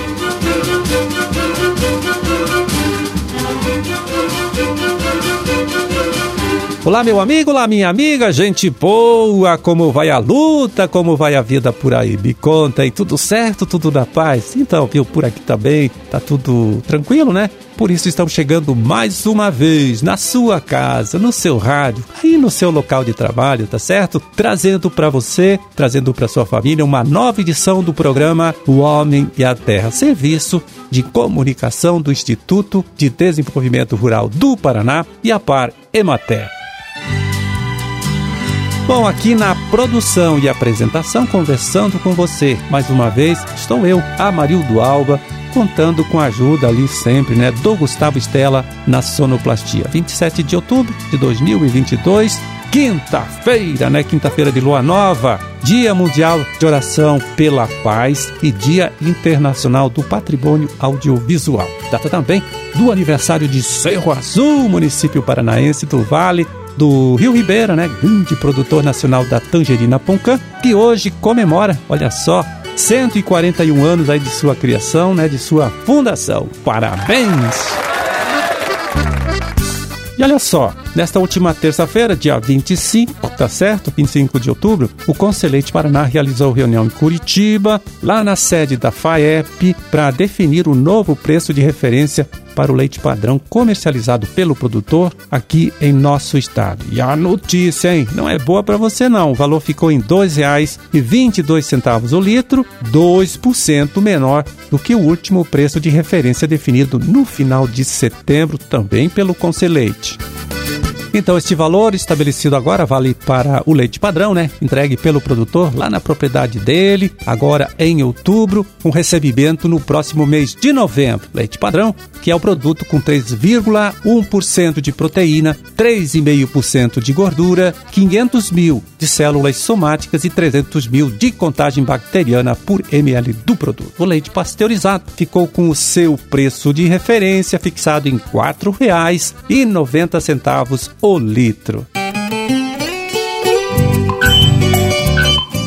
Thank you. Olá, meu amigo, olá, minha amiga, gente boa, como vai a luta, como vai a vida por aí? Me conta aí, tudo certo, tudo na paz? Então, viu, por aqui também, tá tudo tranquilo, né? Por isso estamos chegando mais uma vez na sua casa, no seu rádio, aí no seu local de trabalho, tá certo? Trazendo para você, trazendo para sua família uma nova edição do programa O Homem e a Terra, serviço de comunicação do Instituto de Desenvolvimento Rural do Paraná e a Par Emater. Bom, aqui na produção e apresentação, conversando com você, mais uma vez, estou eu, Amarildo Alba, contando com a ajuda ali sempre, né, do Gustavo Estela na sonoplastia. 27 de outubro de 2022, quinta-feira, né, quinta-feira de lua nova, Dia Mundial de Oração pela Paz e Dia Internacional do Patrimônio Audiovisual. Data também do aniversário de Cerro Azul, município paranaense do Vale do Rio Ribeira, né, grande produtor nacional da tangerina Poncã, que hoje comemora, olha só, 141 anos aí de sua criação, né, de sua fundação. Parabéns! E olha só, nesta última terça-feira, dia 25, tá certo? 25 de outubro, o Conselheiro Paraná realizou reunião em Curitiba, lá na sede da FAEP, para definir o novo preço de referência para o leite padrão comercializado pelo produtor aqui em nosso estado. E a notícia, hein? Não é boa para você não. O valor ficou em R$ 2,22 o litro, 2% menor do que o último preço de referência definido no final de setembro também pelo Conselheite. Então, este valor estabelecido agora vale para o leite padrão, né? Entregue pelo produtor lá na propriedade dele, agora em outubro, com recebimento no próximo mês de novembro. Leite padrão, que é o produto com 3,1% de proteína, 3,5% de gordura, 500 mil de células somáticas e 300 mil de contagem bacteriana por ml do produto. O leite pasteurizado ficou com o seu preço de referência fixado em R$ 4,90 o litro.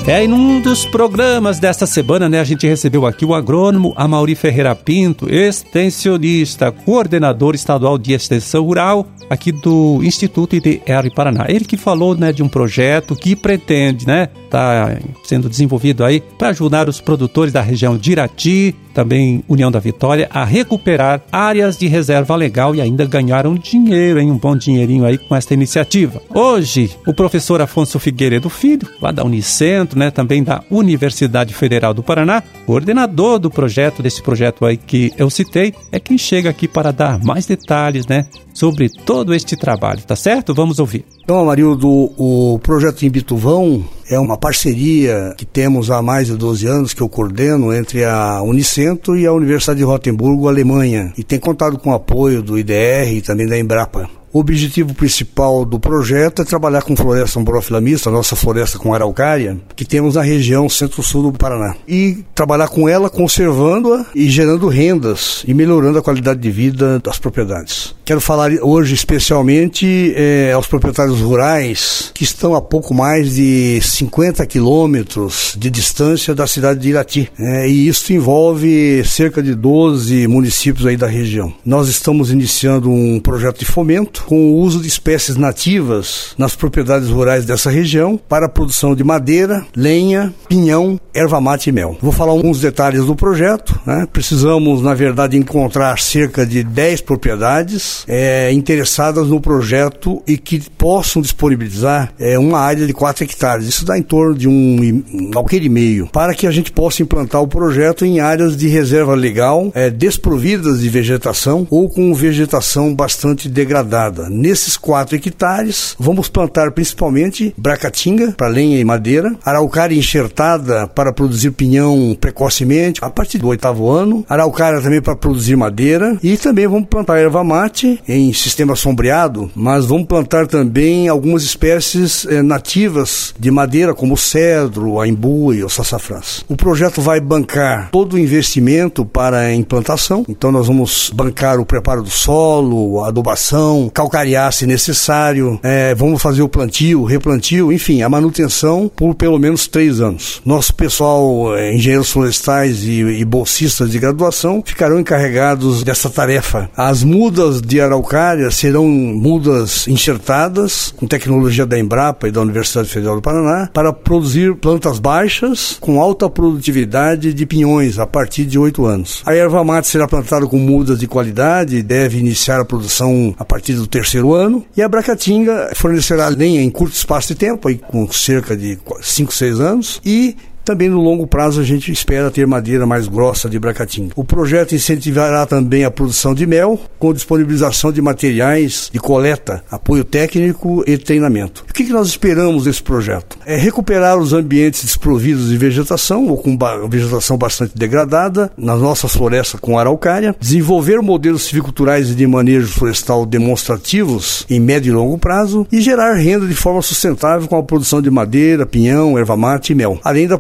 É, em um dos programas desta semana, né, a gente recebeu aqui o agrônomo Amauri Ferreira Pinto, extensionista, coordenador estadual de extensão rural aqui do Instituto IDR Paraná. Ele que falou, né, de um projeto que pretende, né, tá sendo desenvolvido aí para ajudar os produtores da região de Irati, também União da Vitória, a recuperar áreas de reserva legal e ainda ganharam dinheiro, hein? Um bom dinheirinho aí com esta iniciativa. Hoje, o professor Afonso Figueiredo Filho, lá da Unicentro, né? Também da Universidade Federal do Paraná, coordenador do projeto, desse projeto aí que eu citei, é quem chega aqui para dar mais detalhes, né? Sobre todo este trabalho, tá certo? Vamos ouvir. Então, Amarildo, o projeto Imbituvão é uma parceria que temos há mais de 12 anos, que eu coordeno, entre a Unicentro e a Universidade de Rotemburgo, Alemanha. E tem contado com o apoio do IDR e também da Embrapa. O objetivo principal do projeto é trabalhar com floresta ambrofila mista, nossa floresta com araucária, que temos na região centro-sul do Paraná. E trabalhar com ela conservando-a e gerando rendas e melhorando a qualidade de vida das propriedades. Quero falar hoje especialmente é, aos proprietários rurais que estão a pouco mais de 50 quilômetros de distância da cidade de Irati. É, e isso envolve cerca de 12 municípios aí da região. Nós estamos iniciando um projeto de fomento com o uso de espécies nativas nas propriedades rurais dessa região para a produção de madeira, lenha, pinhão, erva mate e mel. Vou falar alguns detalhes do projeto. Né? Precisamos, na verdade, encontrar cerca de 10 propriedades é, interessadas no projeto e que possam disponibilizar é, uma área de 4 hectares. Isso dá em torno de um, um alqueire e meio, para que a gente possa implantar o projeto em áreas de reserva legal, é, desprovidas de vegetação ou com vegetação bastante degradada Nesses 4 hectares, vamos plantar principalmente bracatinga para lenha e madeira, araucária enxertada para produzir pinhão precocemente, a partir do oitavo ano, araucária também para produzir madeira e também vamos plantar erva mate em sistema sombreado, mas vamos plantar também algumas espécies eh, nativas de madeira, como o cedro, a imbu e o sassafrás. O projeto vai bancar todo o investimento para a implantação, então nós vamos bancar o preparo do solo, a adubação, calcarear se necessário, eh, vamos fazer o plantio, replantio, enfim, a manutenção por pelo menos três anos. Nosso pessoal, eh, engenheiros florestais e, e bolsistas de graduação, ficarão encarregados dessa tarefa. As mudas de araucária serão mudas enxertadas com tecnologia da Embrapa e da Universidade Federal do Paraná para produzir plantas baixas com alta produtividade de pinhões a partir de oito anos. A erva mate será plantada com mudas de qualidade e deve iniciar a produção a partir do terceiro ano e a bracatinga fornecerá lenha em curto espaço de tempo, aí com cerca de 5, 6 anos, e também no longo prazo a gente espera ter madeira mais grossa de bracatinga. O projeto incentivará também a produção de mel com disponibilização de materiais de coleta, apoio técnico e treinamento. O que nós esperamos desse projeto? É recuperar os ambientes desprovidos de vegetação ou com vegetação bastante degradada nas nossas florestas com araucária, desenvolver modelos civiculturais e de manejo florestal demonstrativos em médio e longo prazo e gerar renda de forma sustentável com a produção de madeira, pinhão, erva mate e mel, além da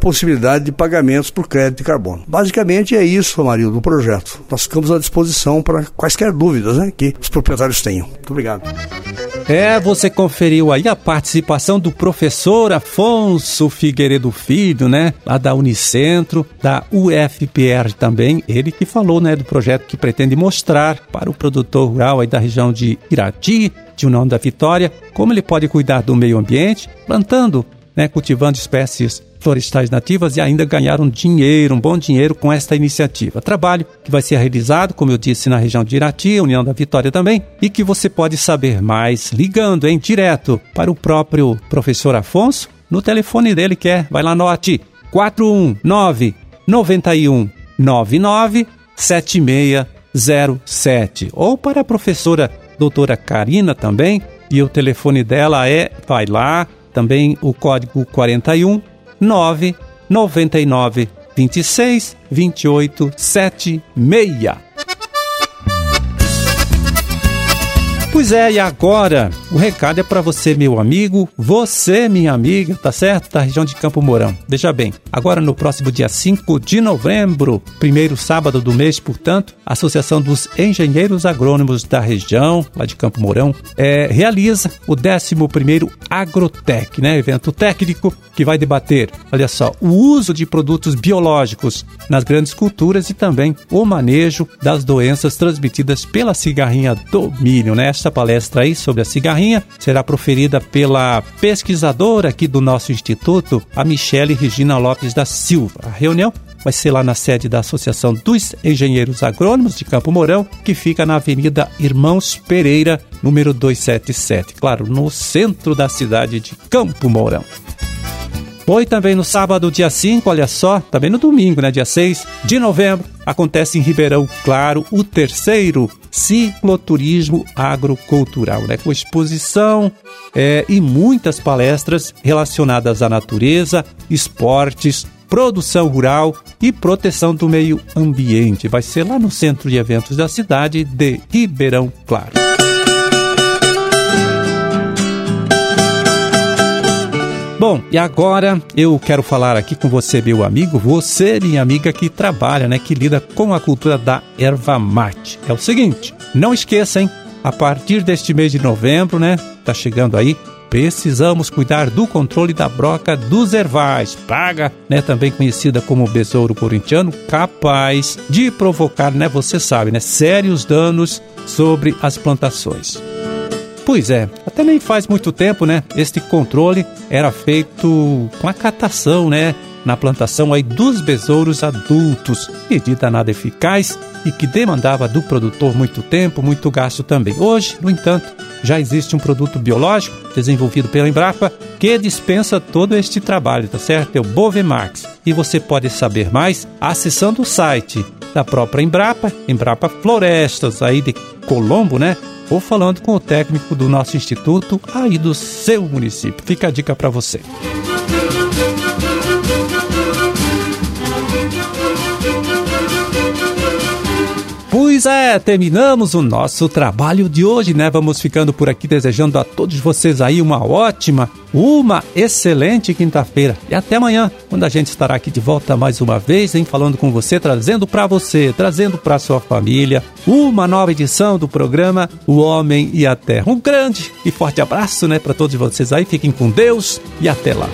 de pagamentos por crédito de carbono. Basicamente é isso, Amarildo, do projeto. Nós ficamos à disposição para quaisquer dúvidas né, que os proprietários tenham. Muito obrigado. É, você conferiu aí a participação do professor Afonso Figueiredo Filho, né? Lá da Unicentro, da UFPR também. Ele que falou, né, do projeto que pretende mostrar para o produtor rural aí da região de Irati, de União da Vitória, como ele pode cuidar do meio ambiente, plantando, né, cultivando espécies florestais nativas e ainda ganharam dinheiro, um bom dinheiro com esta iniciativa. Trabalho que vai ser realizado, como eu disse, na região de Irati, União da Vitória também, e que você pode saber mais ligando em direto para o próprio professor Afonso no telefone dele que é, vai lá note, 419 91 99 7607 ou para a professora doutora Karina também, e o telefone dela é, vai lá, também o código 41 9 99 26 28 76. Pois é, e agora o recado é para você, meu amigo, você, minha amiga, tá certo? Da região de Campo Mourão. Veja bem, agora no próximo dia 5 de novembro, primeiro sábado do mês, portanto, a Associação dos Engenheiros Agrônomos da região, lá de Campo Mourão, é, realiza o 11 Agrotec, né? Evento técnico que vai debater, olha só, o uso de produtos biológicos nas grandes culturas e também o manejo das doenças transmitidas pela cigarrinha do milho, né? Esta palestra aí sobre a cigarrinha será proferida pela pesquisadora aqui do nosso instituto, a Michele Regina Lopes da Silva. A reunião vai ser lá na sede da Associação dos Engenheiros Agrônomos de Campo Mourão, que fica na Avenida Irmãos Pereira, número 277, claro, no centro da cidade de Campo Mourão. Foi também no sábado, dia 5, olha só, também no domingo, né, dia 6 de novembro, acontece em Ribeirão Claro o terceiro cicloturismo agrocultural, né, com exposição é, e muitas palestras relacionadas à natureza, esportes, produção rural e proteção do meio ambiente. Vai ser lá no centro de eventos da cidade de Ribeirão Claro. Bom, e agora eu quero falar aqui com você, meu amigo, você, minha amiga que trabalha, né, que lida com a cultura da erva mate. É o seguinte, não esqueça, hein? A partir deste mês de novembro, né, tá chegando aí, precisamos cuidar do controle da broca dos ervais, praga, né, também conhecida como besouro corintiano, capaz de provocar, né, você sabe, né, sérios danos sobre as plantações. Pois é, até nem faz muito tempo, né? Este controle era feito com a catação, né? Na plantação aí dos besouros adultos, medida nada eficaz e que demandava do produtor muito tempo, muito gasto também. Hoje, no entanto, já existe um produto biológico desenvolvido pela Embrapa que dispensa todo este trabalho, tá certo? É o Bovemax. E você pode saber mais acessando o site da própria Embrapa, Embrapa Florestas, aí de Colombo, né? Ou falando com o técnico do nosso instituto aí do seu município. Fica a dica para você. Pois é, terminamos o nosso trabalho de hoje, né? Vamos ficando por aqui desejando a todos vocês aí uma ótima, uma excelente quinta-feira. E até amanhã, quando a gente estará aqui de volta mais uma vez, hein, falando com você, trazendo para você, trazendo para sua família, uma nova edição do programa O Homem e a Terra. Um grande e forte abraço, né, para todos vocês aí. Fiquem com Deus e até lá.